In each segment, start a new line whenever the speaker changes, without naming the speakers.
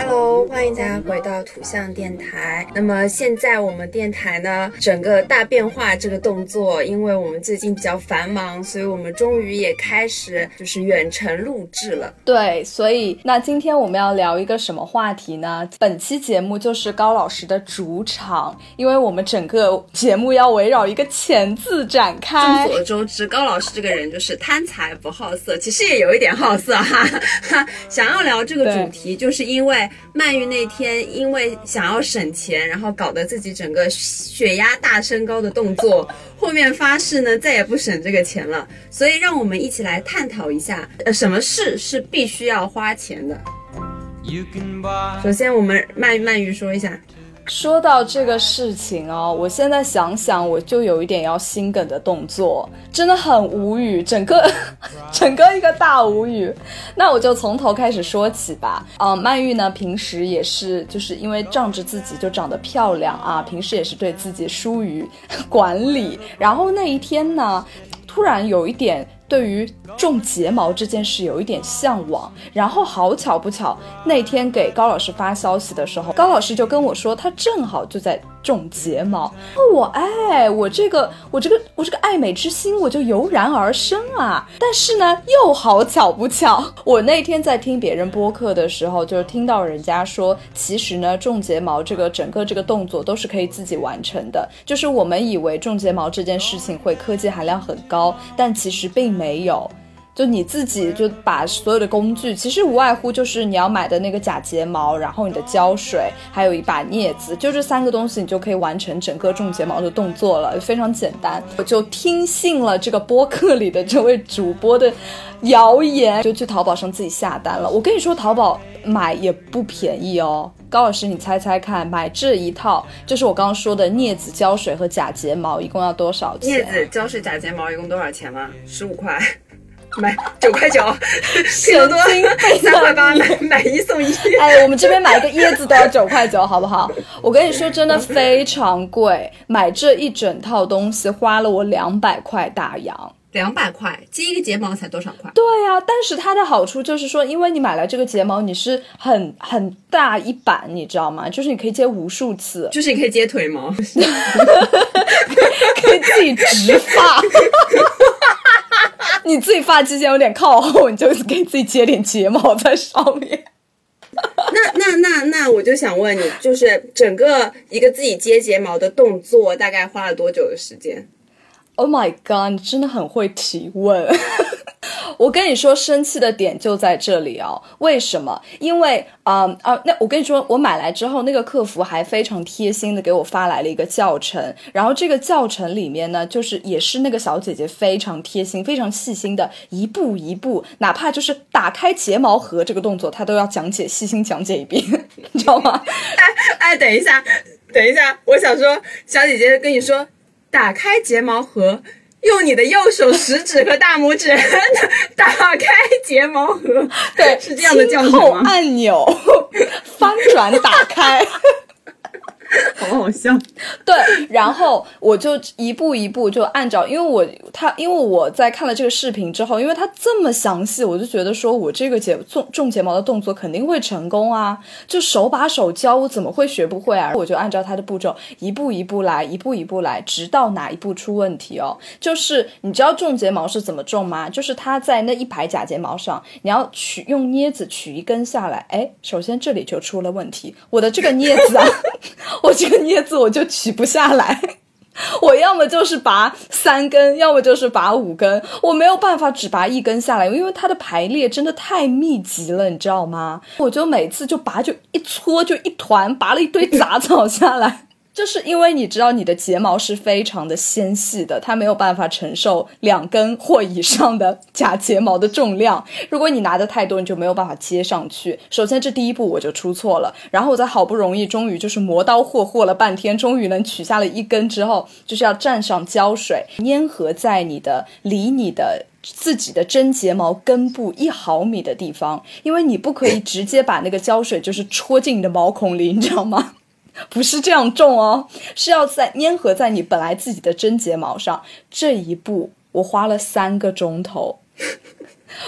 Hello，欢迎大家回到土象电台。那么现在我们电台呢，整个大变化这个动作，因为我们最近比较繁忙，所以我们终于也开始就是远程录制了。
对，所以那今天我们要聊一个什么话题呢？本期节目就是高老师的主场，因为我们整个节目要围绕一个“钱”字展开。
众所周知，高老师这个人就是贪财不好色，其实也有一点好色哈。哈。想要聊这个主题，就是因为。曼玉那天因为想要省钱，然后搞得自己整个血压大升高的动作，后面发誓呢再也不省这个钱了。所以让我们一起来探讨一下，呃，什么事是必须要花钱的。首先，我们曼曼玉说一下。
说到这个事情哦，我现在想想，我就有一点要心梗的动作，真的很无语，整个 整个一个大无语。那我就从头开始说起吧。嗯，曼玉呢，平时也是就是因为仗着自己就长得漂亮啊，平时也是对自己疏于管理。然后那一天呢，突然有一点。对于种睫毛这件事有一点向往，然后好巧不巧，那天给高老师发消息的时候，高老师就跟我说，他正好就在。种睫毛，我哎，我这个我这个我这个爱美之心，我就油然而生啊！但是呢，又好巧不巧，我那天在听别人播客的时候，就是听到人家说，其实呢，种睫毛这个整个这个动作都是可以自己完成的。就是我们以为种睫毛这件事情会科技含量很高，但其实并没有。就你自己就把所有的工具，其实无外乎就是你要买的那个假睫毛，然后你的胶水，还有一把镊子，就这三个东西，你就可以完成整个种睫毛的动作了，非常简单。我就听信了这个播客里的这位主播的谣言，就去淘宝上自己下单了。我跟你说，淘宝买也不便宜哦。高老师，你猜猜看，买这一套就是我刚刚说的镊子、胶水和假睫毛，一共要多少钱？
镊子、胶水、假睫毛一共多少钱吗？十五块。买九块九，
神经病！
三块八买买一送一。
哎，我们这边买一个椰子都要九块九，好不好？我跟你说，真的非常贵。买这一整套东西花了我两百块大洋。
两百块接一个睫毛才多少块？
对呀，但是它的好处就是说，因为你买了这个睫毛，你是很很大一板，你知道吗？就是你可以接无数次，
就是你可以接腿毛，可
以自己植发。你自己发际线有点靠后，你就给自己接点睫毛在上面。
那那那那，我就想问你，就是整个一个自己接睫毛的动作，大概花了多久的时间
？Oh my god！你真的很会提问。我跟你说，生气的点就在这里哦。为什么？因为啊啊，那我跟你说，我买来之后，那个客服还非常贴心的给我发来了一个教程。然后这个教程里面呢，就是也是那个小姐姐非常贴心、非常细心的，一步一步，哪怕就是打开睫毛盒这个动作，她都要讲解、细心讲解一遍，你知道吗？
哎哎，等一下，等一下，我想说，小姐姐跟你说。打开睫毛盒，用你的右手食指和大拇指 打开睫毛盒。
对，
是这样的叫
吗？按钮，翻转打开。
好好笑，
对，然后我就一步一步就按照，因为我他因为我在看了这个视频之后，因为他这么详细，我就觉得说我这个睫种种睫毛的动作肯定会成功啊，就手把手教，我怎么会学不会啊？我就按照他的步骤一步一步来，一步一步来，直到哪一步出问题哦？就是你知道种睫毛是怎么种吗？就是他在那一排假睫毛上，你要取用镊子取一根下来，哎，首先这里就出了问题，我的这个镊子啊。我这个镊子我就取不下来，我要么就是拔三根，要么就是拔五根，我没有办法只拔一根下来，因为它的排列真的太密集了，你知道吗？我就每次就拔就一撮就一团，拔了一堆杂草下来。就是因为你知道你的睫毛是非常的纤细的，它没有办法承受两根或以上的假睫毛的重量。如果你拿的太多，你就没有办法接上去。首先这第一步我就出错了，然后我在好不容易终于就是磨刀霍霍了半天，终于能取下了一根之后，就是要蘸上胶水，粘合在你的离你的自己的真睫毛根部一毫米的地方，因为你不可以直接把那个胶水就是戳进你的毛孔里，你知道吗？不是这样种哦，是要在粘合在你本来自己的真睫毛上。这一步我花了三个钟头。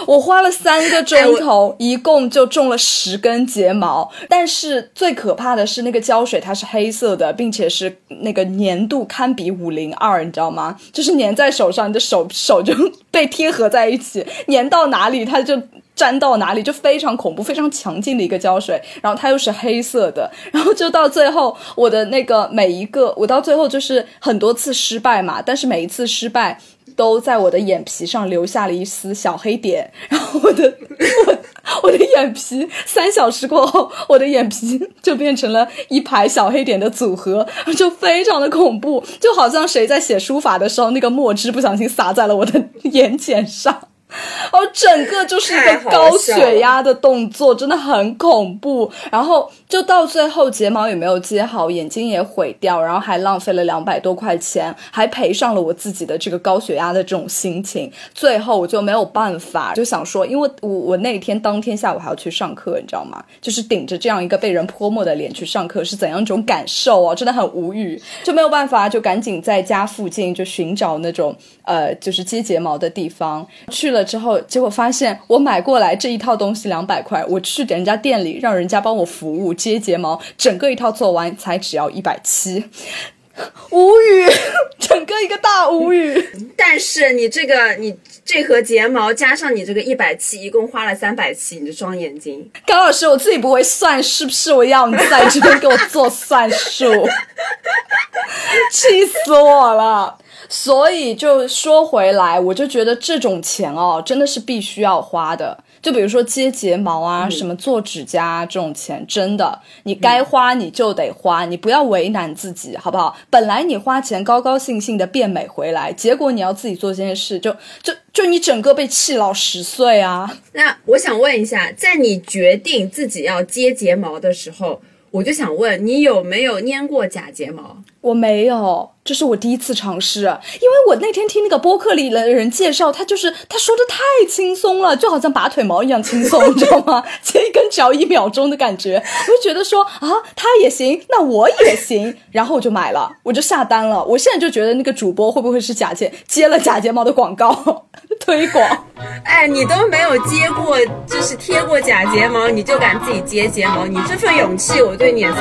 我花了三个钟头，一共就种了十根睫毛。但是最可怕的是，那个胶水它是黑色的，并且是那个粘度堪比五零二，你知道吗？就是粘在手上，你的手手就 被贴合在一起，粘到哪里它就粘到哪里，就非常恐怖、非常强劲的一个胶水。然后它又是黑色的，然后就到最后，我的那个每一个，我到最后就是很多次失败嘛，但是每一次失败。都在我的眼皮上留下了一丝小黑点，然后我的我我的眼皮三小时过后，我的眼皮就变成了一排小黑点的组合，就非常的恐怖，就好像谁在写书法的时候，那个墨汁不小心洒在了我的眼睑上。哦，整个就是一个高血压的动作，真的很恐怖。然后就到最后，睫毛也没有接好，眼睛也毁掉，然后还浪费了两百多块钱，还赔上了我自己的这个高血压的这种心情。最后我就没有办法，就想说，因为我我那天当天下午还要去上课，你知道吗？就是顶着这样一个被人泼墨的脸去上课，是怎样一种感受啊？真的很无语，就没有办法，就赶紧在家附近就寻找那种呃，就是接睫毛的地方去了。之后，结果发现我买过来这一套东西两百块，我去人家店里让人家帮我服务接睫毛，整个一套做完才只要一百七，无语，整个一个大无语。
但是你这个你这盒睫毛加上你这个一百七，一共花了三百七，你的双眼睛。
高老师，我自己不会算，是不是？我要你在这边给我做算术，气死我了。所以就说回来，我就觉得这种钱哦，真的是必须要花的。就比如说接睫毛啊，什么做指甲这种钱，真的你该花你就得花，你不要为难自己，好不好？本来你花钱高高兴兴的变美回来，结果你要自己做这件事，就就就你整个被气老十岁啊！
那我想问一下，在你决定自己要接睫毛的时候。我就想问你有没有粘过假睫毛？
我没有，这是我第一次尝试。因为我那天听那个播客里的人介绍，他就是他说的太轻松了，就好像拔腿毛一样轻松，你知道吗？接一根只要一秒钟的感觉，我就觉得说啊，他也行，那我也行，然后我就买了，我就下单了。我现在就觉得那个主播会不会是假睫接了假睫毛的广告？推广，
哎，你都没有接过，就是贴过假睫毛，你就敢自己接睫毛？你这份勇气，我对你也是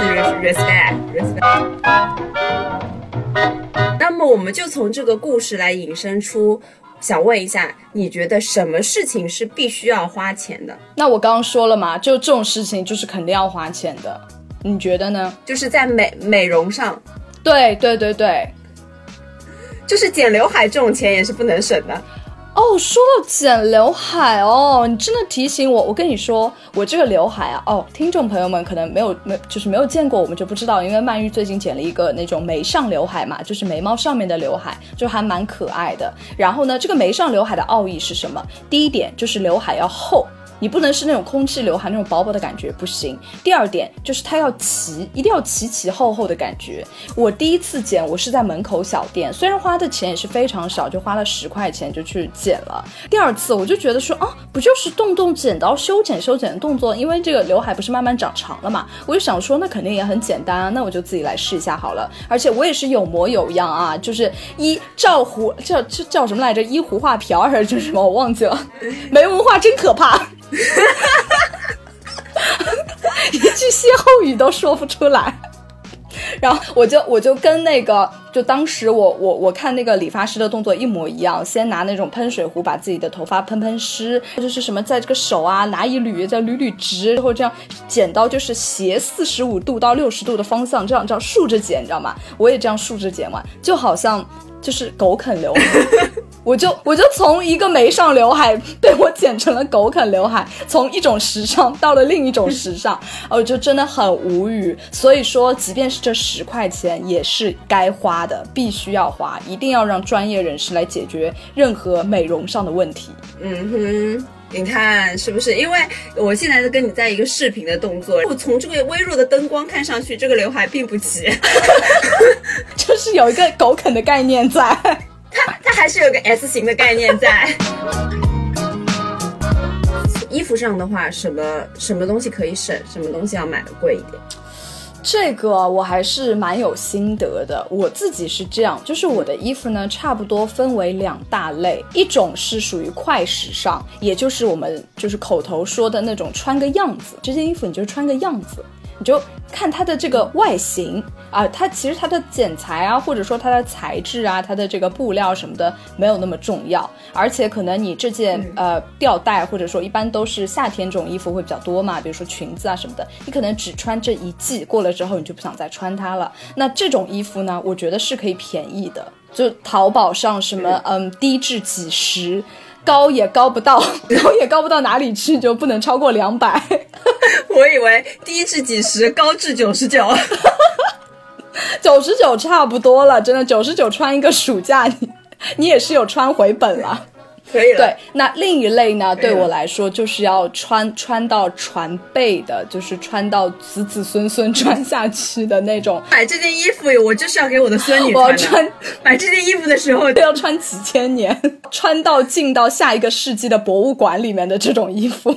respect respect。那么，我们就从这个故事来引申出，想问一下，你觉得什么事情是必须要花钱的？
那我刚刚说了嘛，就这种事情就是肯定要花钱的，你觉得呢？
就是在美美容上，
对对对对，
就是剪刘海这种钱也是不能省的。
哦，说到剪刘海哦，你真的提醒我。我跟你说，我这个刘海啊，哦，听众朋友们可能没有没就是没有见过，我们就不知道。因为曼玉最近剪了一个那种眉上刘海嘛，就是眉毛上面的刘海，就还蛮可爱的。然后呢，这个眉上刘海的奥义是什么？第一点就是刘海要厚。你不能是那种空气刘海那种薄薄的感觉不行。第二点就是它要齐，一定要齐齐厚厚的感觉。我第一次剪，我是在门口小店，虽然花的钱也是非常少，就花了十块钱就去剪了。第二次我就觉得说啊，不就是动动剪刀修剪修剪的动作？因为这个刘海不是慢慢长长了嘛，我就想说那肯定也很简单啊，那我就自己来试一下好了。而且我也是有模有样啊，就是一照胡叫叫叫什么来着？一胡画瓢还是叫什么？我忘记了。没文化真可怕。哈 一句歇后语都说不出来，然后我就我就跟那个，就当时我我我看那个理发师的动作一模一样，先拿那种喷水壶把自己的头发喷喷湿，就是什么在这个手啊拿一捋再捋捋直，然后这样剪刀就是斜四十五度到六十度的方向，这样这样竖着剪，你知道吗？我也这样竖着剪完，就好像。就是狗啃刘海，我就我就从一个眉上刘海 被我剪成了狗啃刘海，从一种时尚到了另一种时尚，我就真的很无语。所以说，即便是这十块钱，也是该花的，必须要花，一定要让专业人士来解决任何美容上的问题。
嗯哼。你看是不是？因为我现在是跟你在一个视频的动作，我从这个微弱的灯光看上去，这个刘海并不齐，
就是有一个狗啃的概念在。
它它还是有个 S 型的概念在。衣服上的话，什么什么东西可以省，什么东西要买的贵一点？
这个我还是蛮有心得的。我自己是这样，就是我的衣服呢，差不多分为两大类，一种是属于快时尚，也就是我们就是口头说的那种穿个样子，这件衣服你就穿个样子。你就看它的这个外形啊，它其实它的剪裁啊，或者说它的材质啊，它的这个布料什么的没有那么重要，而且可能你这件呃吊带或者说一般都是夏天这种衣服会比较多嘛，比如说裙子啊什么的，你可能只穿这一季，过了之后你就不想再穿它了。那这种衣服呢，我觉得是可以便宜的，就淘宝上什么嗯低至几十。高也高不到，高也高不到哪里去，就不能超过两百。
我以为低至几十，高至九十九，
九十九差不多了，真的九十九穿一个暑假，你你也是有穿回本了。
可以了。
对，那另一类呢？对我来说，就是要穿穿到船背的，就是穿到子子孙孙 穿下去的那种。
买这件衣服，我就是要给我的孙女
穿。
买这件衣服的时候，都
要穿几千年，穿到进到下一个世纪的博物馆里面的这种衣服。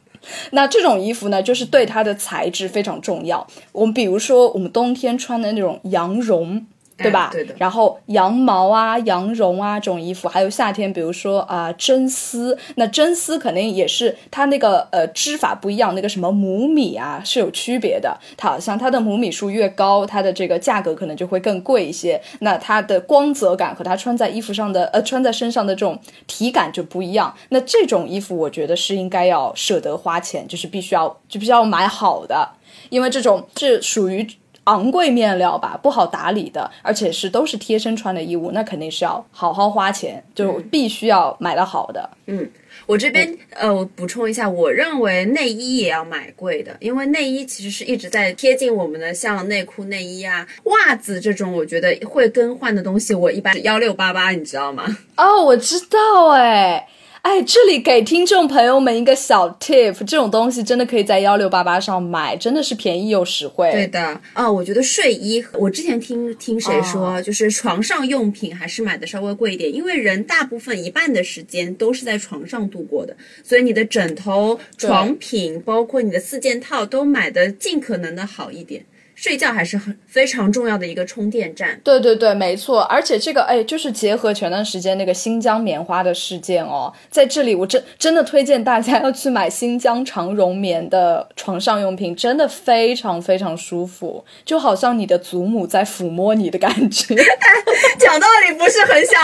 那这种衣服呢，就是对它的材质非常重要。我们比如说，我们冬天穿的那种羊绒。对吧？
对的。
然后羊毛啊、羊绒啊这种衣服，还有夏天，比如说啊真丝，那真丝肯定也是它那个呃织法不一样，那个什么母米啊是有区别的。它好像它的母米数越高，它的这个价格可能就会更贵一些。那它的光泽感和它穿在衣服上的呃穿在身上的这种体感就不一样。那这种衣服我觉得是应该要舍得花钱，就是必须要就必须要买好的，因为这种是属于。昂贵面料吧，不好打理的，而且是都是贴身穿的衣物，那肯定是要好好花钱，就必须要买的好的。
嗯，我这边呃，我补充一下，我认为内衣也要买贵的，因为内衣其实是一直在贴近我们的，像内裤、内衣啊、袜子这种，我觉得会更换的东西，我一般幺六八八，你知道吗？
哦，我知道，哎。哎，这里给听众朋友们一个小 tip，这种东西真的可以在幺六八八上买，真的是便宜又实惠。
对的，啊，我觉得睡衣，我之前听听谁说，就是床上用品还是买的稍微贵一点，因为人大部分一半的时间都是在床上度过的，所以你的枕头、床品，包括你的四件套，都买的尽可能的好一点。睡觉还是很非常重要的一个充电站。
对对对，没错。而且这个哎，就是结合前段时间那个新疆棉花的事件哦，在这里我真真的推荐大家要去买新疆长绒棉的床上用品，真的非常非常舒服，就好像你的祖母在抚摸你的感觉。
讲道理不是很想，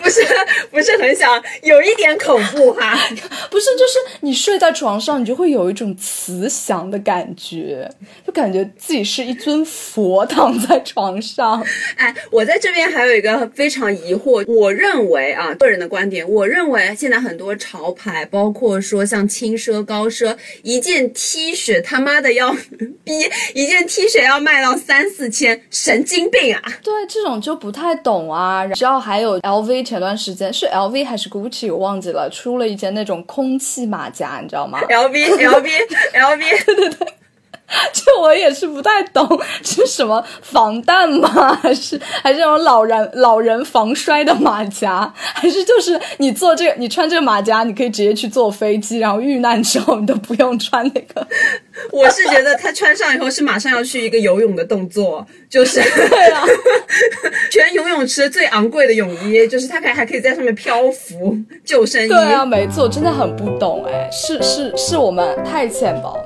不是不是很想，有一点恐怖哈。
不是，就是你睡在床上，你就会有一种慈祥的感觉，就感觉自己。是一尊佛躺在床上，
哎，我在这边还有一个非常疑惑，我认为啊，个人的观点，我认为现在很多潮牌，包括说像轻奢、高奢，一件 T 恤他妈的要逼一件 T 恤要卖到三四千，神经病啊！
对，这种就不太懂啊。然后还有 LV，前段时间是 LV 还是 Gucci，我忘记了，出了一件那种空气马甲，你知道吗
？LV，LV，LV，
对对对。这我也是不太懂，是什么防弹吗？还是还是那种老人老人防摔的马甲？还是就是你做这个，你穿这个马甲，你可以直接去坐飞机，然后遇难之后你都不用穿那个。
我是觉得他穿上以后是马上要去一个游泳的动作，就是
对啊，
全游泳池最昂贵的泳衣，就是他可以还可以在上面漂浮救生衣。对
啊，没错，真的很不懂哎，是是是我们太浅薄。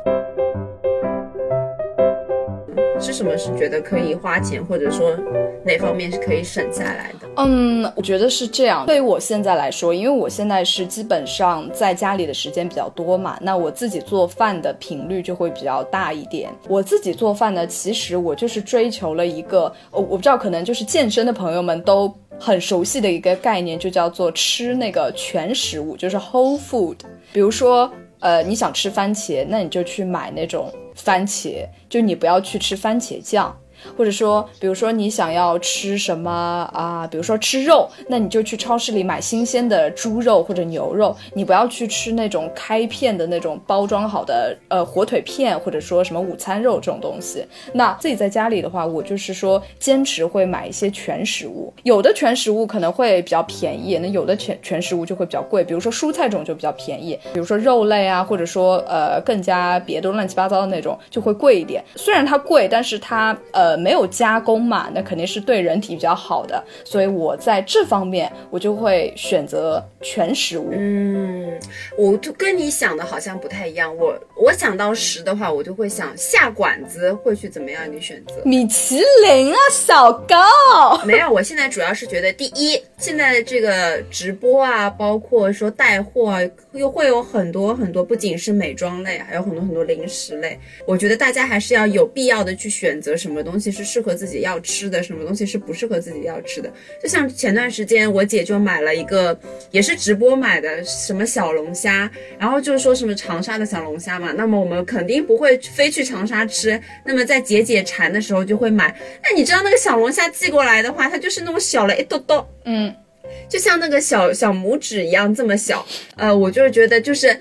是什么是觉得可以花钱，或者说哪方面是可以省下来的？
嗯，我觉得是这样。对于我现在来说，因为我现在是基本上在家里的时间比较多嘛，那我自己做饭的频率就会比较大一点。我自己做饭呢，其实我就是追求了一个，我我不知道，可能就是健身的朋友们都很熟悉的一个概念，就叫做吃那个全食物，就是 whole food。比如说，呃，你想吃番茄，那你就去买那种。番茄，就你不要去吃番茄酱，或者说，比如说你想要吃什么啊，比如说吃肉，那你就去超市里买新鲜的猪肉或者牛肉，你不要去吃那种开片的那种包装好的呃火腿片，或者说什么午餐肉这种东西。那自己在家里的话，我就是说坚持会买一些全食物，有的全食物可能会比较便宜，那有的全全食物就会比较贵。比如说蔬菜种就比较便宜，比如说肉类啊，或者说呃更加别的乱七八糟的那种就会贵一点。虽然它贵，但是它呃没有加工嘛，那肯定是对人体比较好的。所以我在这方面我就会选择全食物。
嗯，我就跟你想的好像不太一样。我我想到食的话，我就会想下馆子会去怎么样？一个选择
米其林啊，小高。
没有，我现在主要是觉得第一，现在的这个直播啊，包括说带货啊，又会有很多很多，不仅是美妆类，还有很多很多零食类。我觉得大家还是要有必要的去选择什么东西是适合自己要吃的，什么东西是不适合自己要吃的。就像前段时间我姐就买了一个，也是直播买的什么小龙虾，然后就是说什么长沙的小龙虾嘛，那么我们肯定不会非去长沙吃，那么在解解馋的时候就会买。那你知道那个小龙虾寄过来的话，它就是那种小了一兜兜，
嗯。
就像那个小小拇指一样这么小，呃，我就是觉得就是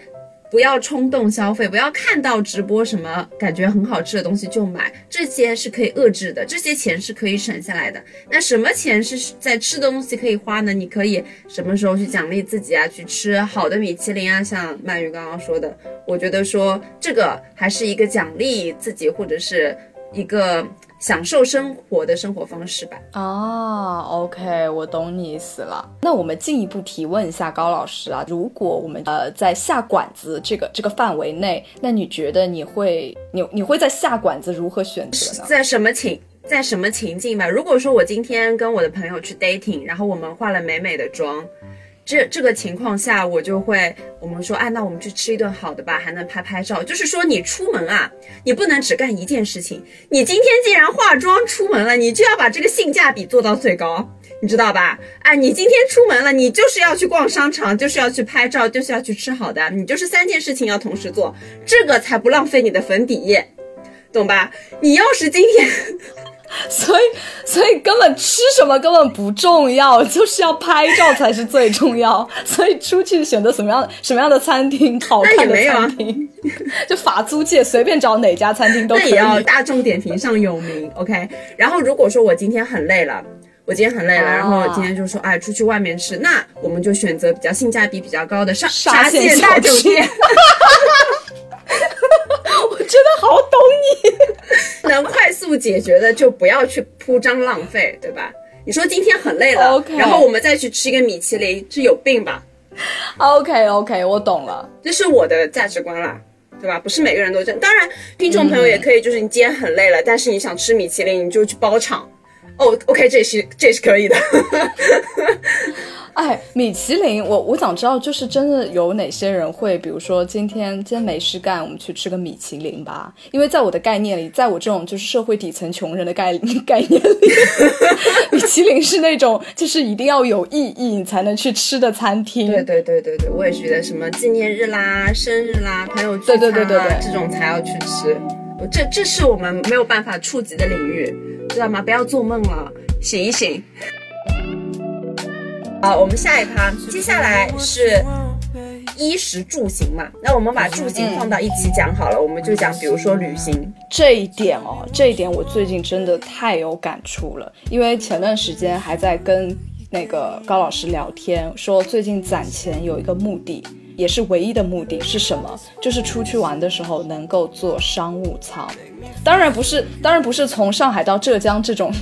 不要冲动消费，不要看到直播什么感觉很好吃的东西就买，这些是可以遏制的，这些钱是可以省下来的。那什么钱是在吃的东西可以花呢？你可以什么时候去奖励自己啊？去吃好的米其林啊，像曼玉刚刚说的，我觉得说这个还是一个奖励自己或者是一个。享受生活的生活方式吧。
啊，OK，我懂你意思了。那我们进一步提问一下高老师啊，如果我们呃在下馆子这个这个范围内，那你觉得你会你你会在下馆子如何选择呢？
在什么情在什么情境吧？如果说我今天跟我的朋友去 dating，然后我们化了美美的妆。这这个情况下，我就会我们说，哎，那我们去吃一顿好的吧，还能拍拍照。就是说，你出门啊，你不能只干一件事情。你今天既然化妆出门了，你就要把这个性价比做到最高，你知道吧？哎，你今天出门了，你就是要去逛商场，就是要去拍照，就是要去吃好的，你就是三件事情要同时做，这个才不浪费你的粉底液，懂吧？你要是今天。
所以，所以根本吃什么根本不重要，就是要拍照才是最重要。所以出去选择什么样什么样的餐厅，好看的餐厅，就法租界随便找哪家餐厅都可以。
也要大众点评上有名，OK。然后如果说我今天很累了，我今天很累了，然后今天就说哎出去外面吃，那我们就选择比较性价比比较高的沙沙县大酒店。
我真的好懂你，
能快速解决的就不要去铺张浪费，对吧？你说今天很累了然后我们再去吃一个米其林，是有病吧
？OK OK，我懂了，
这是我的价值观啦，对吧？不是每个人都这样。当然，听众朋友也可以，就是你今天很累了，但是你想吃米其林，你就去包场。哦，OK，这是这是可以的。
哎，米其林，我我想知道，就是真的有哪些人会，比如说今天今天没事干，我们去吃个米其林吧。因为在我的概念里，在我这种就是社会底层穷人的概 概念里，米其林是那种就是一定要有意义你才能去吃的餐厅。
对对对对对，我也觉得什么纪念日啦、生日啦、朋友聚
餐啦
这种才要去吃。这这是我们没有办法触及的领域，知道吗？不要做梦了，醒一醒。好，我们下一趴，接下来是衣食住行嘛。那我们把住行放到一起讲好了，我们就讲，比如说旅行
这一点哦，这一点我最近真的太有感触了，因为前段时间还在跟那个高老师聊天，说最近攒钱有一个目的，也是唯一的目的是什么？就是出去玩的时候能够坐商务舱。当然不是，当然不是从上海到浙江这种。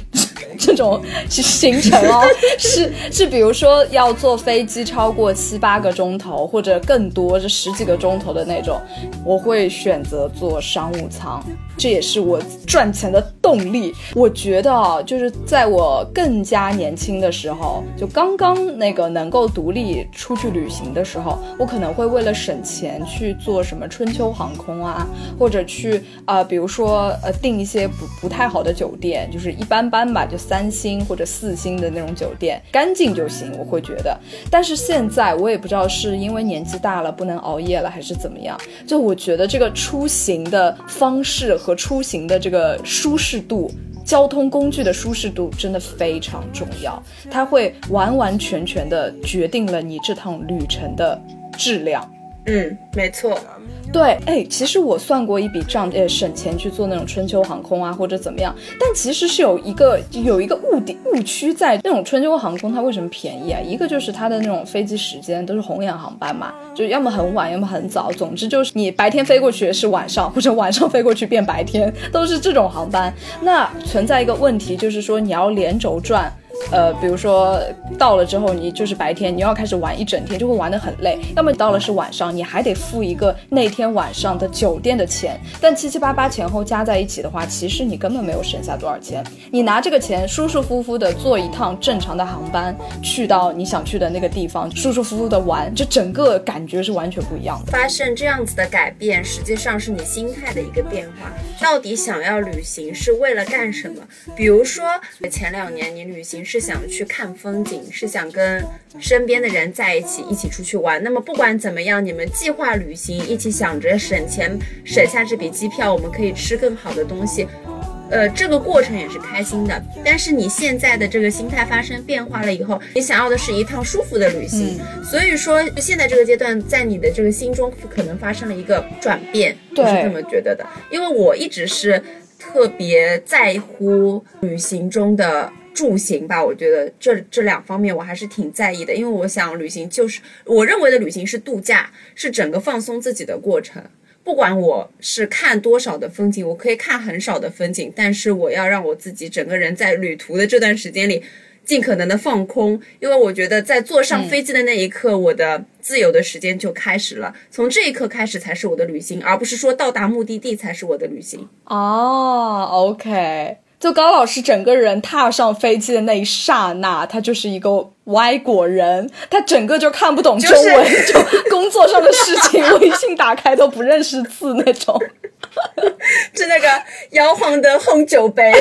这种行程哦，是 是，比如说要坐飞机超过七八个钟头或者更多，这十几个钟头的那种，我会选择坐商务舱。这也是我赚钱的动力。我觉得啊，就是在我更加年轻的时候，就刚刚那个能够独立出去旅行的时候，我可能会为了省钱去做什么春秋航空啊，或者去啊，比如说说呃订一些不不太好的酒店，就是一般般吧，就三星或者四星的那种酒店，干净就行。我会觉得，但是现在我也不知道是因为年纪大了不能熬夜了，还是怎么样，就我觉得这个出行的方式和出行的这个舒适度。交通工具的舒适度真的非常重要，它会完完全全的决定了你这趟旅程的质量。
嗯，没错。
对，哎，其实我算过一笔账，呃，省钱去做那种春秋航空啊，或者怎么样。但其实是有一个有一个误点误区在，那种春秋航空它为什么便宜啊？一个就是它的那种飞机时间都是红眼航班嘛，就要么很晚，要么很早，总之就是你白天飞过去是晚上，或者晚上飞过去变白天，都是这种航班。那存在一个问题，就是说你要连轴转。呃，比如说到了之后，你就是白天，你要开始玩一整天，就会玩得很累。要么到了是晚上，你还得付一个那天晚上的酒店的钱。但七七八八前后加在一起的话，其实你根本没有省下多少钱。你拿这个钱舒舒服服的坐一趟正常的航班，去到你想去的那个地方，舒舒服服的玩，这整个感觉是完全不一样的。
发生这样子的改变，实际上是你心态的一个变化。到底想要旅行是为了干什么？比如说前两年你旅行。是想去看风景，是想跟身边的人在一起，一起出去玩。那么不管怎么样，你们计划旅行，一起想着省钱，省下这笔机票，我们可以吃更好的东西。呃，这个过程也是开心的。但是你现在的这个心态发生变化了以后，你想要的是一趟舒服的旅行。所以说，现在这个阶段，在你的这个心中可能发生了一个转变，我是这么觉得的。因为我一直是特别在乎旅行中的。住行吧，我觉得这这两方面我还是挺在意的，因为我想旅行就是我认为的旅行是度假，是整个放松自己的过程。不管我是看多少的风景，我可以看很少的风景，但是我要让我自己整个人在旅途的这段时间里尽可能的放空，因为我觉得在坐上飞机的那一刻，我的自由的时间就开始了。从这一刻开始才是我的旅行，而不是说到达目的地才是我的旅行。
哦，OK。就高老师整个人踏上飞机的那一刹那，他就是一个外国人，他整个就看不懂中文，就工作上的事情，微信打开都不认识字那种，
是那个摇晃的红酒杯，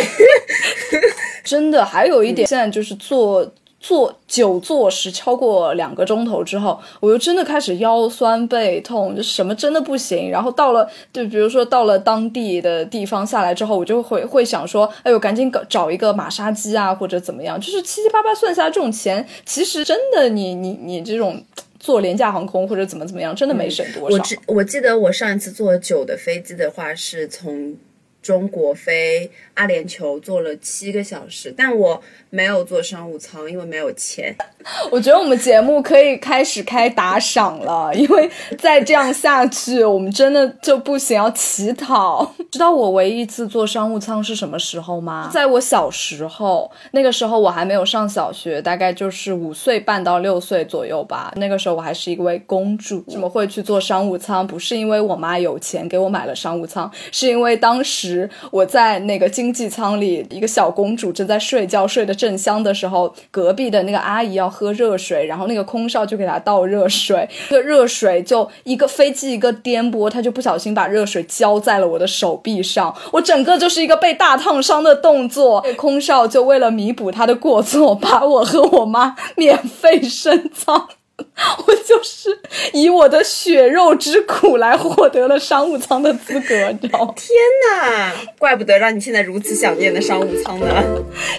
真的。还有一点，现在就是做。坐久坐时超过两个钟头之后，我又真的开始腰酸背痛，就什么真的不行。然后到了，就比如说到了当地的地方下来之后，我就会会想说，哎呦，赶紧搞找一个马杀鸡啊，或者怎么样。就是七 七八八算下来这种钱，其实真的你你你这种坐廉价航空或者怎么怎么样，真的没省多
少。我记我记得我上一次坐九的飞机的话，是从中国飞阿联酋坐了七个小时，但我。没有坐商务舱，因为没有钱。
我觉得我们节目可以开始开打赏了，因为再这样下去，我们真的就不行，要乞讨。知道我唯一一次坐商务舱是什么时候吗？在我小时候，那个时候我还没有上小学，大概就是五岁半到六岁左右吧。那个时候我还是一位公主。怎么会去坐商务舱？不是因为我妈有钱给我买了商务舱，是因为当时时我在那个经济舱里，一个小公主正在睡觉，睡得。正香的时候，隔壁的那个阿姨要喝热水，然后那个空少就给她倒热水，这个热水就一个飞机一个颠簸，她就不小心把热水浇在了我的手臂上，我整个就是一个被大烫伤的动作。空少就为了弥补他的过错，把我和我妈免费升舱。我就是以我的血肉之苦来获得了商务舱的资格，你知道吗？
天哪，怪不得让你现在如此想念的商务舱呢。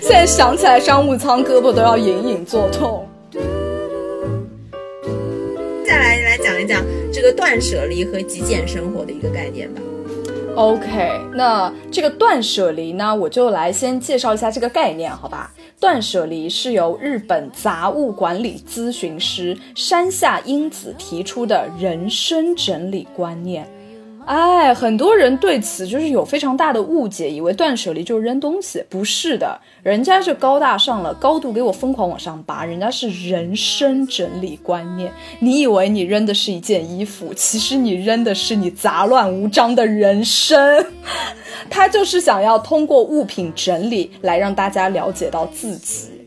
现在想起来商务舱，胳膊都要隐隐作痛。
再来来讲一讲这个断舍离和极简生活的一个概念吧。
OK，那这个断舍离呢，我就来先介绍一下这个概念，好吧？断舍离是由日本杂物管理咨询师山下英子提出的人生整理观念。哎，很多人对此就是有非常大的误解，以为断舍离就是扔东西，不是的，人家是高大上了，高度给我疯狂往上拔，人家是人生整理观念。你以为你扔的是一件衣服，其实你扔的是你杂乱无章的人生。他就是想要通过物品整理来让大家了解到自己。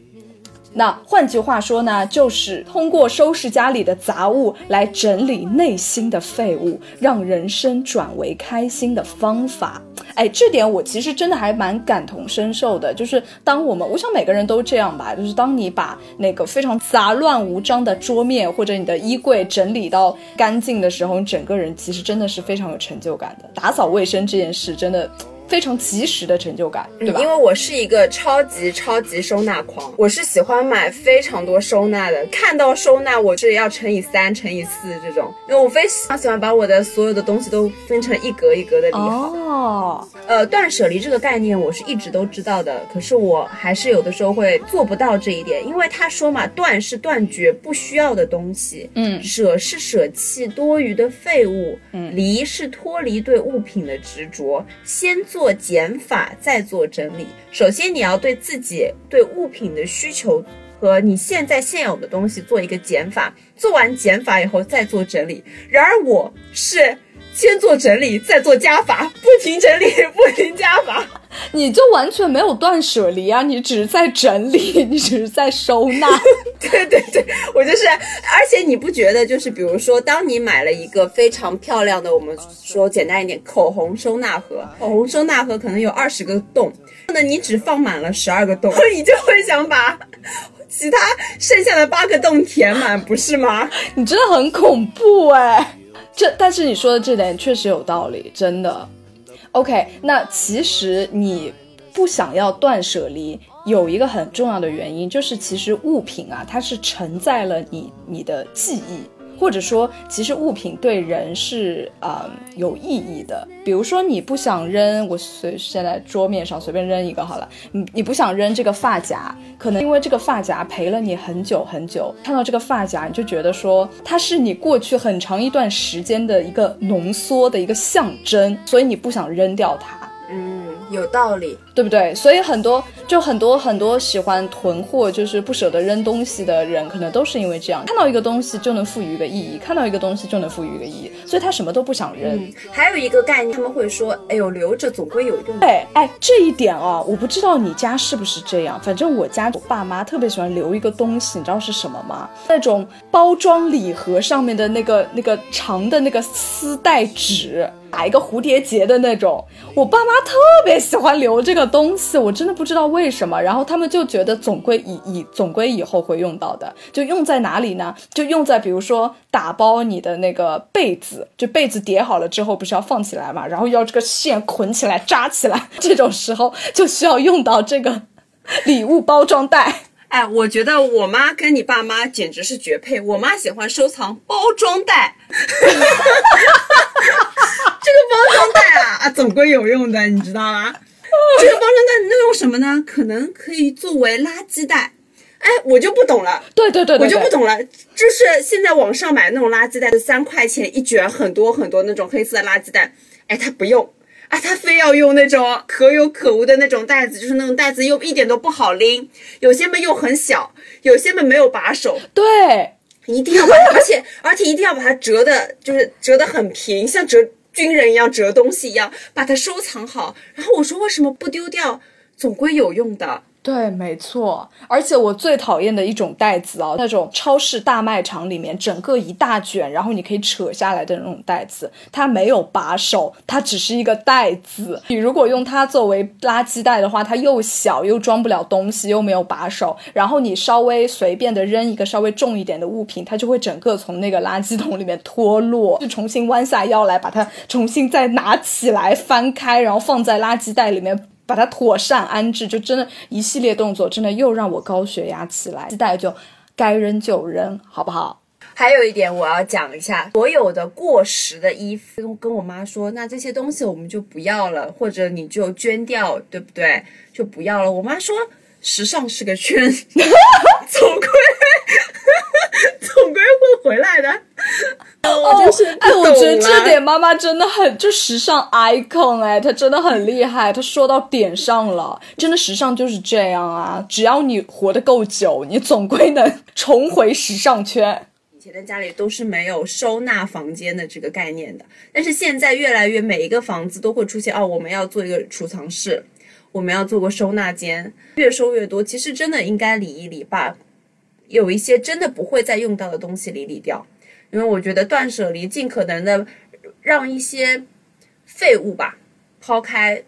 那换句话说呢，就是通过收拾家里的杂物来整理内心的废物，让人生转为开心的方法。哎，这点我其实真的还蛮感同身受的。就是当我们，我想每个人都这样吧，就是当你把那个非常杂乱无章的桌面或者你的衣柜整理到干净的时候，你整个人其实真的是非常有成就感的。打扫卫生这件事真的。非常及时的成就感，对吧？
因为我是一个超级超级收纳狂，我是喜欢买非常多收纳的。看到收纳，我是要乘以三、乘以四这种，因为我非常喜欢把我的所有的东西都分成一格一格的理好。
哦，
呃，断舍离这个概念我是一直都知道的，可是我还是有的时候会做不到这一点，因为他说嘛，断是断绝不需要的东西，
嗯
舍是舍弃多余的废物，嗯，离是脱离对物品的执着，先做减法，再做整理。首先，你要对自己对物品的需求和你现在现有的东西做一个减法，做完减法以后再做整理。然而，我是先做整理，再做加法，不停整理，不停加法。
你就完全没有断舍离啊，你只是在整理，你只是在收纳。
对对对，我就是，而且你不觉得就是，比如说，当你买了一个非常漂亮的，我们说简单一点，口红收纳盒，口红收纳盒可能有二十个洞，那你只放满了十二个洞，你就会想把 其他剩下的八个洞填满，不是吗？
你真的很恐怖哎，这但是你说的这点确实有道理，真的。OK，那其实你不想要断舍离，有一个很重要的原因，就是其实物品啊，它是承载了你你的记忆。或者说，其实物品对人是啊、有意义的。比如说，你不想扔，我随现在桌面上随便扔一个好了。你你不想扔这个发夹，可能因为这个发夹陪了你很久很久，看到这个发夹，你就觉得说它是你过去很长一段时间的一个浓缩的一个象征，所以你不想扔掉它。
嗯，有道理。
对不对？所以很多就很多很多喜欢囤货，就是不舍得扔东西的人，可能都是因为这样，看到一个东西就能赋予一个意义，看到一个东西就能赋予一个意义，所以他什么都不想扔。
嗯，还有一个概念，他们会说，哎呦，留着总归有用。
对，哎，这一点哦，我不知道你家是不是这样，反正我家我爸妈特别喜欢留一个东西，你知道是什么吗？那种包装礼盒上面的那个那个长的那个丝带纸。打一个蝴蝶结的那种，我爸妈特别喜欢留这个东西，我真的不知道为什么。然后他们就觉得总归以以总归以后会用到的，就用在哪里呢？就用在比如说打包你的那个被子，就被子叠好了之后不是要放起来嘛，然后要这个线捆起来扎起来，这种时候就需要用到这个 礼物包装袋。
哎，我觉得我妈跟你爸妈简直是绝配。我妈喜欢收藏包装袋，这个包装袋啊啊，总归有用的，你知道吗？这个包装袋能用什么呢？可能可以作为垃圾袋。哎，我就不懂了。
对对对对
我就不懂了。就是现在网上买那种垃圾袋，三块钱一卷，很多很多那种黑色的垃圾袋。哎，他不用。啊，他非要用那种可有可无的那种袋子，就是那种袋子又一点都不好拎，有些们又很小，有些们没有把手，
对，
一定要把它，而且而且一定要把它折的，就是折的很平，像折军人一样折东西一样，把它收藏好。然后我说为什么不丢掉？总归有用的。
对，没错。而且我最讨厌的一种袋子啊，那种超市大卖场里面整个一大卷，然后你可以扯下来的那种袋子，它没有把手，它只是一个袋子。你如果用它作为垃圾袋的话，它又小又装不了东西，又没有把手，然后你稍微随便的扔一个稍微重一点的物品，它就会整个从那个垃圾桶里面脱落，就重新弯下腰来把它重新再拿起来翻开，然后放在垃圾袋里面。把它妥善安置，就真的一系列动作，真的又让我高血压起来。期待就该扔就扔，好不好？
还有一点我要讲一下，所有的过时的衣服，跟跟我妈说，那这些东西我们就不要了，或者你就捐掉，对不对？就不要了。我妈说，时尚是个圈，总归 总归会回来的。哦就是
哎，我觉得这点妈妈真的很就时尚 icon 哎，她真的很厉害，她说到点上了。真的时尚就是这样啊，只要你活得够久，你总归能重回时尚圈。
以前的家里都是没有收纳房间的这个概念的，但是现在越来越每一个房子都会出现哦，我们要做一个储藏室，我们要做个收纳间，越收越多。其实真的应该理一理，把有一些真的不会再用到的东西理理掉。因为我觉得断舍离，尽可能的让一些废物吧抛开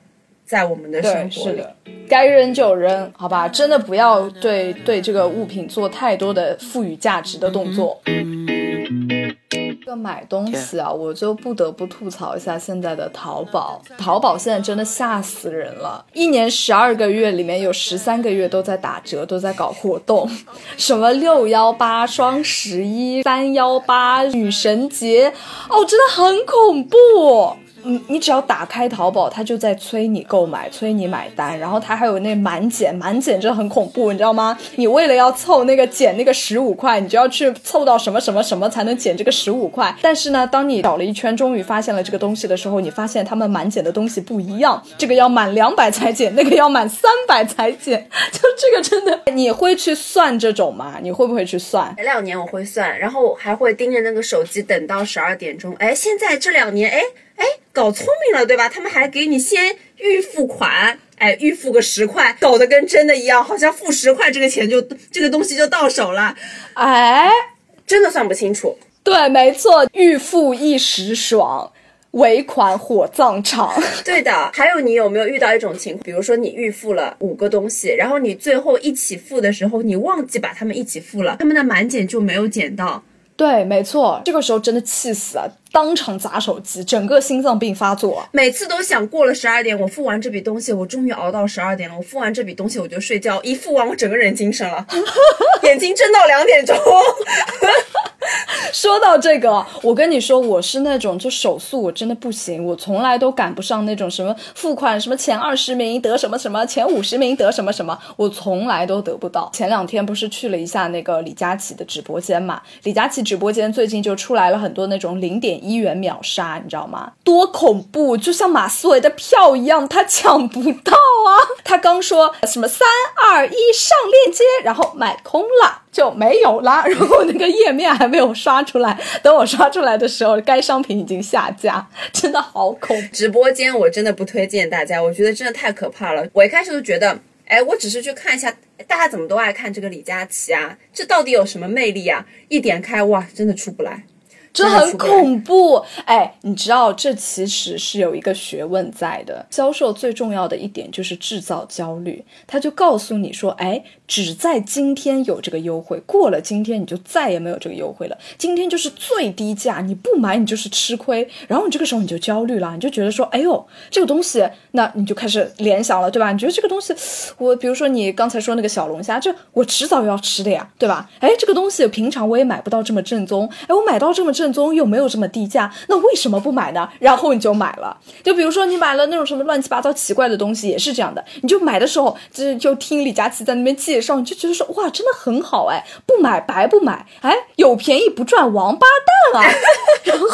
在我们的生活里。
是的，该扔就扔，好吧？真的不要对对这个物品做太多的赋予价值的动作。这个买东西啊，我就不得不吐槽一下现在的淘宝。淘宝现在真的吓死人了，一年十二个月里面有十三个月都在打折，都在搞活动，什么六幺八、双十一、三幺八、女神节，哦，真的很恐怖。你你只要打开淘宝，它就在催你购买，催你买单，然后它还有那满减，满减真的很恐怖，你知道吗？你为了要凑那个减那个十五块，你就要去凑到什么什么什么才能减这个十五块。但是呢，当你找了一圈，终于发现了这个东西的时候，你发现他们满减的东西不一样，这个要满两百才减，那个要满三百才减，就这个真的，你会去算这种吗？你会不会去算？
前两年我会算，然后我还会盯着那个手机等到十二点钟。哎，现在这两年，哎。哎，搞聪明了，对吧？他们还给你先预付款，哎，预付个十块，搞得跟真的一样，好像付十块这个钱就这个东西就到手了，
哎，
真的算不清楚。
对，没错，预付一时爽，尾款火葬场。
对的。还有，你有没有遇到一种情况，比如说你预付了五个东西，然后你最后一起付的时候，你忘记把它们一起付了，他们的满减就没有减到。
对，没错，这个时候真的气死了。当场砸手机，整个心脏病发作。
每次都想过了十二点，我付完这笔东西，我终于熬到十二点了。我付完这笔东西，我就睡觉。一付完，我整个人精神了，眼睛睁到两点钟。
说到这个，我跟你说，我是那种就手速我真的不行，我从来都赶不上那种什么付款什么前二十名得什么什么，前五十名得什么什么，我从来都得不到。前两天不是去了一下那个李佳琦的直播间嘛？李佳琦直播间最近就出来了很多那种零点。一元秒杀，你知道吗？多恐怖！就像马思唯的票一样，他抢不到啊！他刚说什么三二一上链接，然后买空了就没有了，然后那个页面还没有刷出来。等我刷出来的时候，该商品已经下架，真的好恐！
直播间我真的不推荐大家，我觉得真的太可怕了。我一开始都觉得，哎，我只是去看一下，大家怎么都爱看这个李佳琦啊？这到底有什么魅力啊？一点开，哇，真的出不来。
这很恐怖，哎，你知道这其实是有一个学问在的。销售最重要的一点就是制造焦虑，他就告诉你说，哎，只在今天有这个优惠，过了今天你就再也没有这个优惠了。今天就是最低价，你不买你就是吃亏。然后你这个时候你就焦虑了，你就觉得说，哎呦，这个东西，那你就开始联想了，对吧？你觉得这个东西，我比如说你刚才说那个小龙虾，这我迟早要吃的呀，对吧？哎，这个东西平常我也买不到这么正宗，哎，我买到这么正。正宗又没有这么低价，那为什么不买呢？然后你就买了。就比如说你买了那种什么乱七八糟奇怪的东西，也是这样的。你就买的时候，就就听李佳琦在那边介绍，你就觉得说哇，真的很好哎，不买白不买，哎，有便宜不赚，王八蛋啊！然后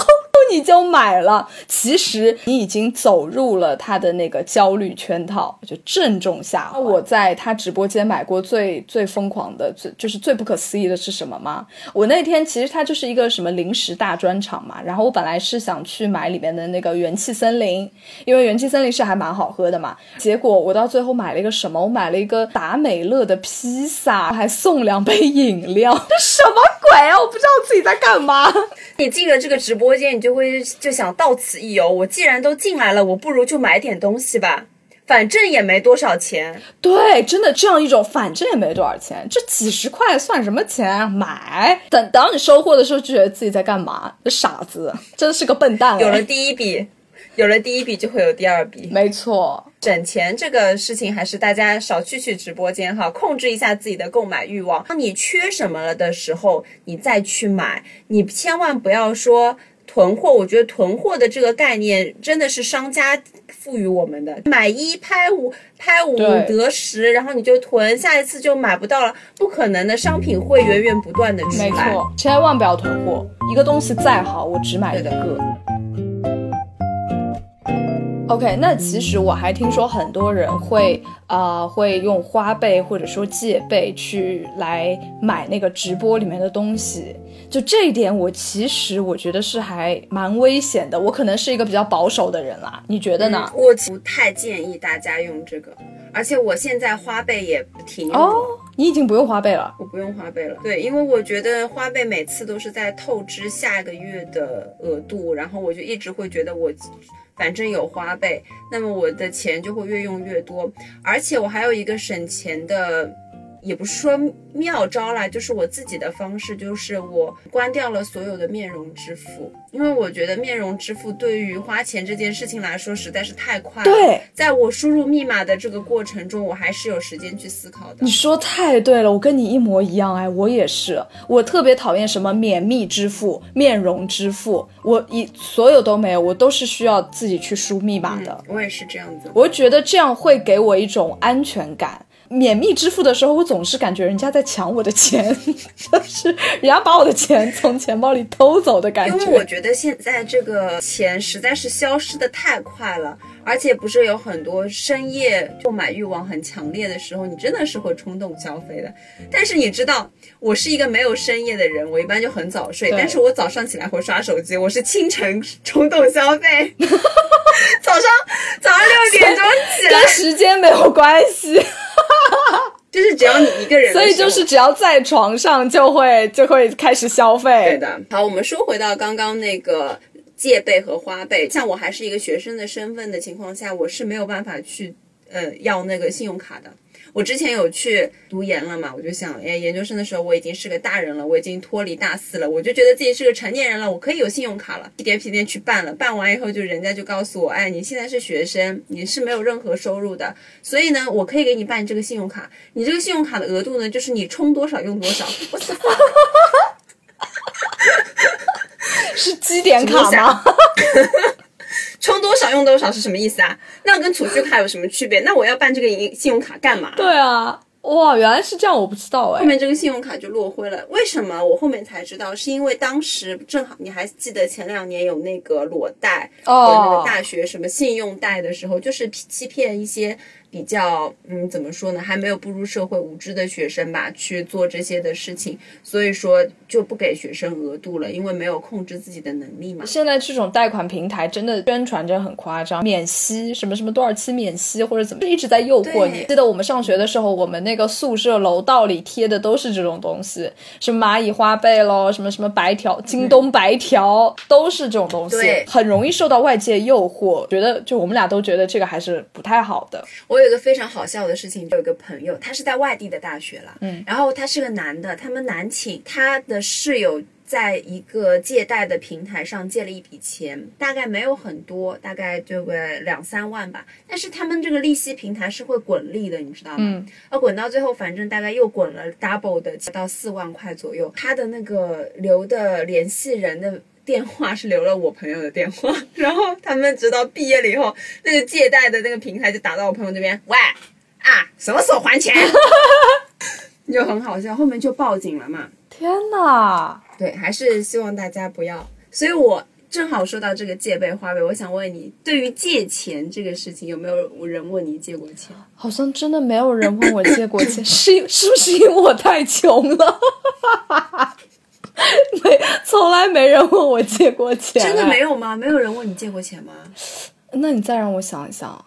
你就买了。其实你已经走入了他的那个焦虑圈套，就正中下怀。我在他直播间买过最最疯狂的，最就是最不可思议的是什么吗？我那天其实他就是一个什么零食。大专场嘛，然后我本来是想去买里面的那个元气森林，因为元气森林是还蛮好喝的嘛。结果我到最后买了一个什么？我买了一个达美乐的披萨，还送两杯饮料，这什么鬼啊？我不知道自己在干嘛。
你进了这个直播间，你就会就想到此一游。我既然都进来了，我不如就买点东西吧。反正也没多少钱，
对，真的这样一种，反正也没多少钱，这几十块算什么钱？买，等等你收货的时候，就觉得自己在干嘛？这傻子，真的是个笨蛋。
有了第一笔，有了第一笔就会有第二笔，
没错。
省钱这个事情，还是大家少去去直播间哈，控制一下自己的购买欲望。当你缺什么了的时候，你再去买，你千万不要说。囤货，我觉得囤货的这个概念真的是商家赋予我们的，买一拍五，拍五得十，然后你就囤，下一次就买不到了，不可能的，商品会源源不断的出
来。没错，千万不要囤货，一个东西再好，我只买一个。OK，那其实我还听说很多人会啊会用花呗或者说借呗去来买那个直播里面的东西，就这一点我其实我觉得是还蛮危险的。我可能是一个比较保守的人啦，你觉得呢？
我不太建议大家用这个，而且我现在花呗也不停用哦，
你已经不用花呗了？
我不用花呗了。对，因为我觉得花呗每次都是在透支下个月的额度，然后我就一直会觉得我。反正有花呗，那么我的钱就会越用越多，而且我还有一个省钱的也不是说妙招啦，就是我自己的方式，就是我关掉了所有的面容支付，因为我觉得面容支付对于花钱这件事情来说实在是太快了。
对，
在我输入密码的这个过程中，我还是有时间去思考的。
你说太对了，我跟你一模一样哎，我也是，我特别讨厌什么免密支付、面容支付，我一所有都没有，我都是需要自己去输密码的。
我也是这样子，
我觉得这样会给我一种安全感。免密支付的时候，我总是感觉人家在抢我的钱，就是人家把我的钱从钱包里偷走的感觉。
因为我觉得现在这个钱实在是消失的太快了，而且不是有很多深夜购买欲望很强烈的时候，你真的是会冲动消费的。但是你知道，我是一个没有深夜的人，我一般就很早睡，但是我早上起来会刷手机，我是清晨冲动消费，早上早上六点钟起来，
跟时间没有关系。
就是只要你一个人，
所以就是只要在床上就会就会开始消费。
对的。好，我们说回到刚刚那个戒备和花呗，像我还是一个学生的身份的情况下，我是没有办法去呃要那个信用卡的。我之前有去读研了嘛，我就想，哎，研究生的时候我已经是个大人了，我已经脱离大四了，我就觉得自己是个成年人了，我可以有信用卡了，屁颠屁颠去办了，办完以后就人家就告诉我，哎，你现在是学生，你是没有任何收入的，所以呢，我可以给你办这个信用卡，你这个信用卡的额度呢，就是你充多少用多少。我操！
是基点卡吗？
充多少用多少是什么意思啊？那跟储蓄卡有什么区别？那我要办这个银信用卡干嘛？
对啊，哇，原来是这样，我不知道哎。
后面这个信用卡就落灰了，为什么？我后面才知道，是因为当时正好你还记得前两年有那个裸贷哦那个大学什么信用贷的时候，就是欺骗一些。比较嗯，怎么说呢？还没有步入社会、无知的学生吧，去做这些的事情，所以说就不给学生额度了，因为没有控制自己的能力嘛。
现在这种贷款平台真的宣传真很夸张，免息什么什么多少期免息或者怎么，就一直在诱惑你。记得我们上学的时候，我们那个宿舍楼道里贴的都是这种东西，什么蚂蚁花呗喽，什么什么白条、京东白条，都是这种东西，很容易受到外界诱惑。觉得就我们俩都觉得这个还是不太好的。
我。有一个非常好笑的事情，就有一个朋友，他是在外地的大学了，嗯，然后他是个男的，他们男寝，他的室友在一个借贷的平台上借了一笔钱，大概没有很多，大概就个两三万吧，但是他们这个利息平台是会滚利的，你知道吗？嗯，而滚到最后，反正大概又滚了 double 的到四万块左右，他的那个留的联系人的。电话是留了我朋友的电话，然后他们直到毕业了以后，那个借贷的那个平台就打到我朋友这边，喂，啊，什么时候还钱？就很好笑，后面就报警了嘛。
天哪！
对，还是希望大家不要。所以我正好说到这个借呗花呗，我想问你，对于借钱这个事情，有没有人问你借过钱？
好像真的没有人问我借过钱，是是不是因为我太穷了？没，从来没人问我借过钱。
真的没有吗？没有人问你借过钱吗？
那你再让我想一想。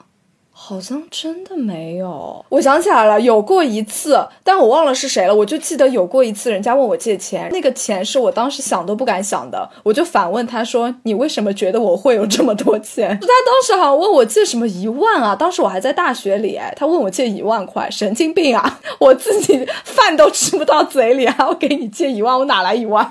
好像真的没有，我想起来了，有过一次，但我忘了是谁了。我就记得有过一次，人家问我借钱，那个钱是我当时想都不敢想的。我就反问他说：“你为什么觉得我会有这么多钱？” 他当时好像问我借什么一万啊，当时我还在大学里，他问我借一万块，神经病啊！我自己饭都吃不到嘴里，还要给你借一万，我哪来一万？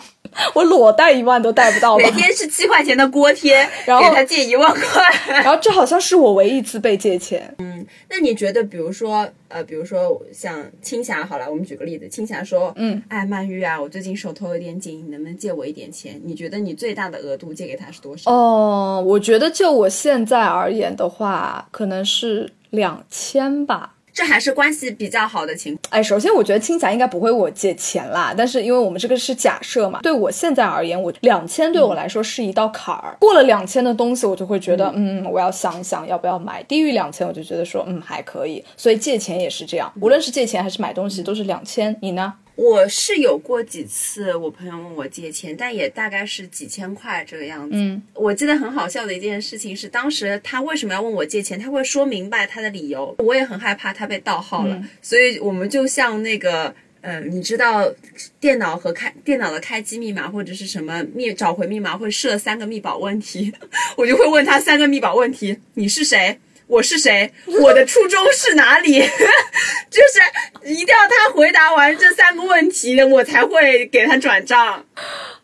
我裸贷一万都贷不到，
每天是七块钱的锅贴，然后给他借一万块，
然后这好像是我唯一一次被借钱。
嗯，那你觉得，比如说，呃，比如说像青霞，好了，我们举个例子，青霞说，嗯，哎，曼玉啊，我最近手头有点紧，你能不能借我一点钱？你觉得你最大的额度借给他是多少？
哦，我觉得就我现在而言的话，可能是两千吧。
这还是关系比较好的情况。
哎，首先我觉得青霞应该不会我借钱啦，但是因为我们这个是假设嘛，对我现在而言，我两千对我来说是一道坎儿。过了两千的东西，我就会觉得，嗯，我要想一想要不要买。低于两千，我就觉得说，嗯，还可以。所以借钱也是这样，无论是借钱还是买东西，都是两千。你呢？
我是有过几次，我朋友问我借钱，但也大概是几千块这个样子。嗯，我记得很好笑的一件事情是，当时他为什么要问我借钱，他会说明白他的理由。我也很害怕他被盗号了，所以我们就像那个，嗯，你知道电脑和开电脑的开机密码或者是什么密找回密码会设三个密保问题，我就会问他三个密保问题：你是谁？我是谁？我的初衷是哪里？就是一定要他回答完这三个问题，我才会给他转账。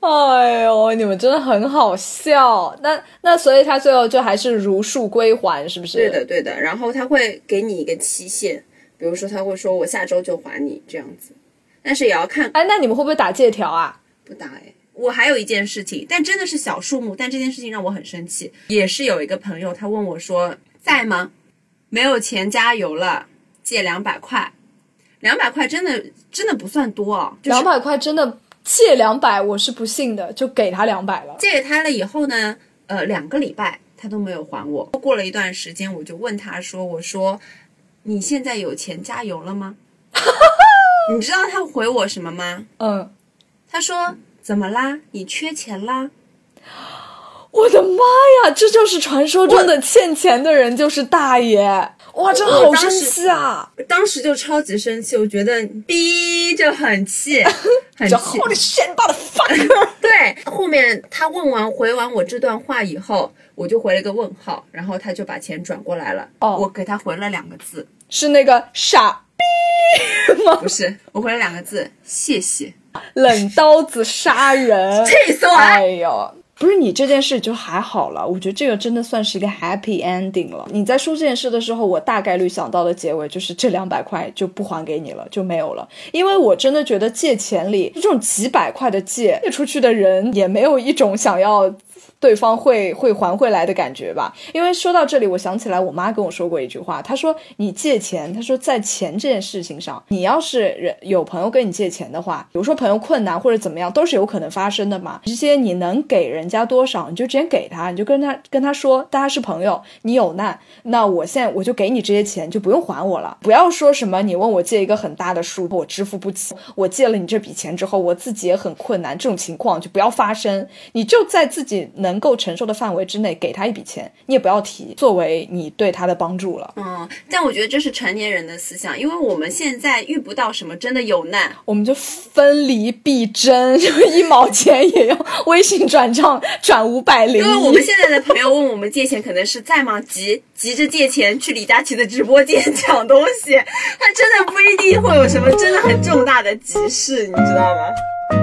哎呦，你们真的很好笑。那那所以他最后就还是如数归还，是不是？
对的，对的。然后他会给你一个期限，比如说他会说我下周就还你这样子，但是也要看。
哎，那你们会不会打借条啊？
不打哎。我还有一件事情，但真的是小数目，但这件事情让我很生气。也是有一个朋友，他问我说在吗？没有钱加油了，借两百块。两百块真的真的不算多哦，
两百块真的。借两百，我是不信的，就给他两百了。
借给他了以后呢，呃，两个礼拜他都没有还我。过了一段时间，我就问他说：“我说，你现在有钱加油了吗？” 你知道他回我什么吗？
嗯，
他说：“怎么啦？你缺钱啦？”
我的妈呀，这就是传说中的欠钱的人就是大爷。哇，真的好生气啊！
当时就超级生气，我觉得逼就很气，很气。
Holy shit, fucker！
对，后面他问完回完我这段话以后，我就回了一个问号，然后他就把钱转过来了。哦，我给他回了两个字，
是那个傻逼吗？
不是，我回了两个字，谢谢。
冷刀子杀人，
气死我！
哎呦。不是你这件事就还好了，我觉得这个真的算是一个 happy ending 了。你在说这件事的时候，我大概率想到的结尾就是这两百块就不还给你了，就没有了。因为我真的觉得借钱里这种几百块的借借出去的人也没有一种想要。对方会会还回来的感觉吧？因为说到这里，我想起来我妈跟我说过一句话，她说：“你借钱，她说在钱这件事情上，你要是人有朋友跟你借钱的话，比如说朋友困难或者怎么样，都是有可能发生的嘛。直接你能给人家多少，你就直接给他，你就跟他跟他说，大家是朋友，你有难，那我现在我就给你这些钱，就不用还我了。不要说什么你问我借一个很大的数，我支付不起，我借了你这笔钱之后，我自己也很困难，这种情况就不要发生。你就在自己能。能够承受的范围之内，给他一笔钱，你也不要提作为你对他的帮助了。
嗯，但我觉得这是成年人的思想，因为我们现在遇不到什么真的有难，
我们就分离必争，就一毛钱也要微信转账转五百零。
因为我们现在的朋友问我们借钱，可能是在吗？急急着借钱去李佳琦的直播间抢东西，他真的不一定会有什么真的很重大的急事，你知道吗？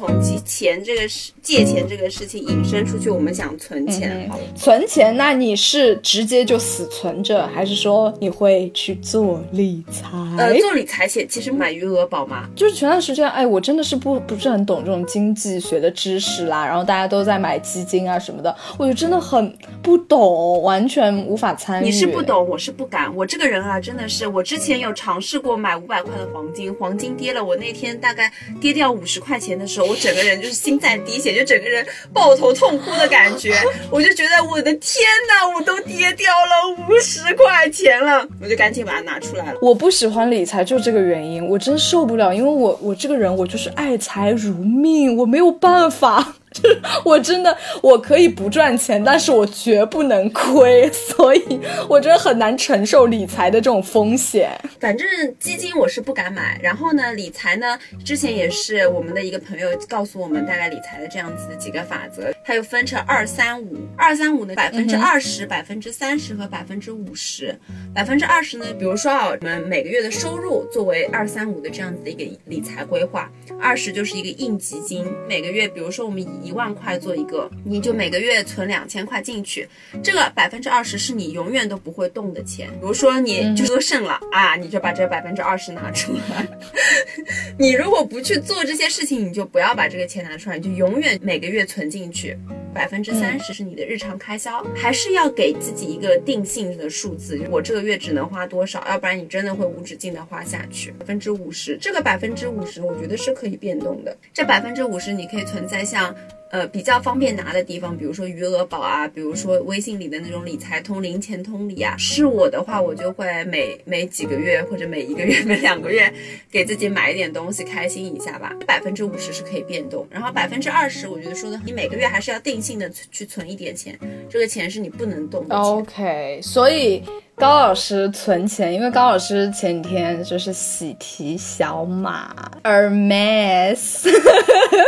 从钱这个事、借钱这个事情引申出去，我们想存钱。
存钱，那你是直接就死存着，还是说你会去做理财？
呃，做理财险其实买余额宝嘛。
就是前段时间，哎，我真的是不不是很懂这种经济学的知识啦。然后大家都在买基金啊什么的，我就真的很不懂，完全无法参与。
你是不懂，我是不敢。我这个人啊，真的是，我之前有尝试过买五百块的黄金，黄金跌了，我那天大概跌掉五十块钱的时候。我整个人就是心在滴血，就整个人抱头痛哭的感觉。我就觉得我的天哪，我都跌掉了五十块钱了，我就赶紧把它拿出来了。
我不喜欢理财，就这个原因，我真受不了，因为我我这个人我就是爱财如命，我没有办法。我真的我可以不赚钱，但是我绝不能亏，所以我真的很难承受理财的这种风险。
反正基金我是不敢买，然后呢，理财呢，之前也是我们的一个朋友告诉我们大概理财的这样子的几个法则，它又分成二三五，二三五呢百分之二十、百分之三十和百分之五十。百分之二十呢，比如说啊，我们每个月的收入作为二三五的这样子的一个理财规划，二十就是一个应急金，每个月比如说我们以一万块做一个，你就每个月存两千块进去，这个百分之二十是你永远都不会动的钱。比如说你就说剩了啊，你就把这百分之二十拿出来。你如果不去做这些事情，你就不要把这个钱拿出来，你就永远每个月存进去。百分之三十是你的日常开销，还是要给自己一个定性的数字，我这个月只能花多少，要不然你真的会无止境的花下去。百分之五十，这个百分之五十，我觉得是可以变动的。这百分之五十，你可以存在像。呃，比较方便拿的地方，比如说余额宝啊，比如说微信里的那种理财通、零钱通里啊。是我的话，我就会每每几个月或者每一个月、每两个月给自己买一点东西，开心一下吧。百分之五十是可以变动，然后百分之二十，我觉得说的，你每个月还是要定性的去存一点钱，这个钱是你不能动的。
OK，所以。高老师存钱，因为高老师前几天就是喜提小马 Hermes，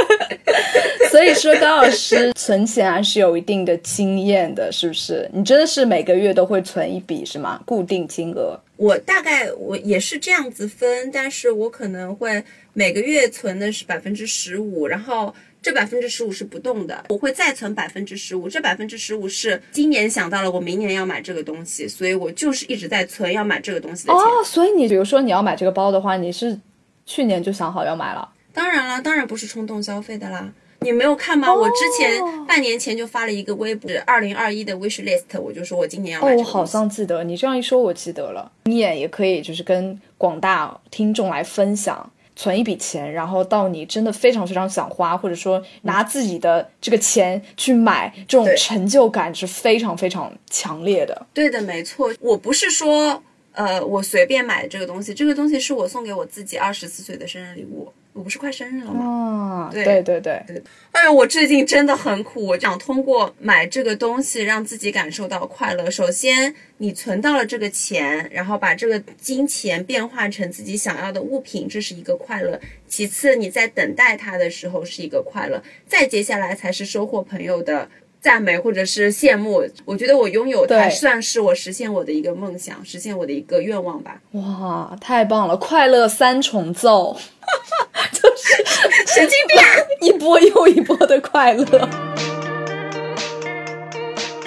所以说高老师存钱还是有一定的经验的，是不是？你真的是每个月都会存一笔是吗？固定金额？
我大概我也是这样子分，但是我可能会每个月存的是百分之十五，然后。这百分之十五是不动的，我会再存百分之十五。这百分之十五是今年想到了我明年要买这个东西，所以我就是一直在存要买这个东西的钱。
哦，所以你比如说你要买这个包的话，你是去年就想好要买了？
当然了，当然不是冲动消费的啦。你没有看吗？我之前半年前就发了一个微博，二零二一的 wish list，我就说我今年要买。哦，
我好像记得你这样一说，我记得了。你也也可以就是跟广大听众来分享。存一笔钱，然后到你真的非常非常想花，或者说拿自己的这个钱去买，这种成就感是非常非常强烈的。
对的，没错。我不是说，呃，我随便买的这个东西，这个东西是我送给我自己二十四岁的生日礼物。我不是快生日了吗？
对对对对
对。哎呦，我最近真的很苦，我想通过买这个东西让自己感受到快乐。首先，你存到了这个钱，然后把这个金钱变换成自己想要的物品，这是一个快乐。其次，你在等待它的时候是一个快乐。再接下来才是收获朋友的。赞美或者是羡慕，我觉得我拥有它算是我实现我的一个梦想，实现我的一个愿望吧。
哇，太棒了！快乐三重奏，
就是神经病，
一波又一波的快乐。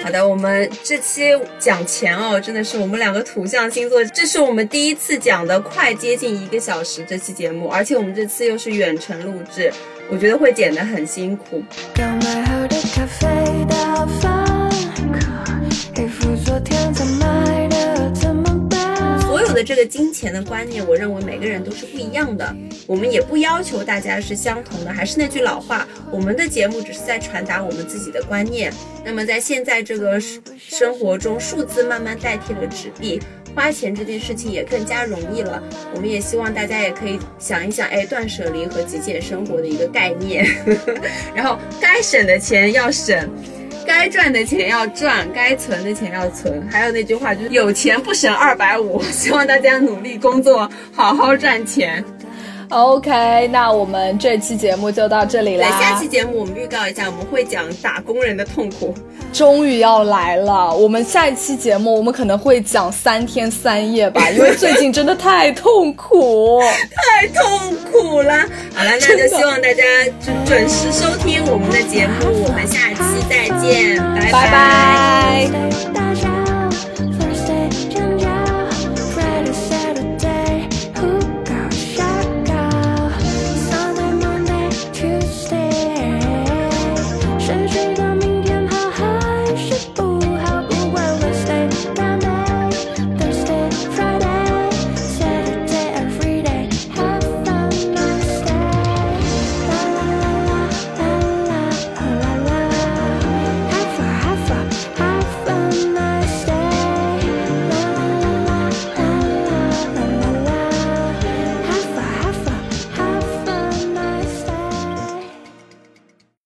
好的，我们这期讲钱哦，真的是我们两个土象星座，这是我们第一次讲的快接近一个小时这期节目，而且我们这次又是远程录制。我觉得会剪得很辛苦。所有的这个金钱的观念，我认为每个人都是不一样的。我们也不要求大家是相同的。还是那句老话，我们的节目只是在传达我们自己的观念。那么在现在这个生活中，数字慢慢代替了纸币。花钱这件事情也更加容易了，我们也希望大家也可以想一想，哎，断舍离和极简生活的一个概念，然后该省的钱要省，该赚的钱要赚，该存的钱要存。还有那句话就是有钱不省二百五，希望大家努力工作，好好赚钱。
OK，那我们这期节目就到这里啦。
下期节目我们预告一下，我们会讲打工人的痛苦。
终于要来了，我们下一期节目我们可能会讲三天三夜吧，因为最近真的太痛苦，
太痛苦了。好了，那就希望大家准准时收听我们的节目，我们下期再见，拜
拜。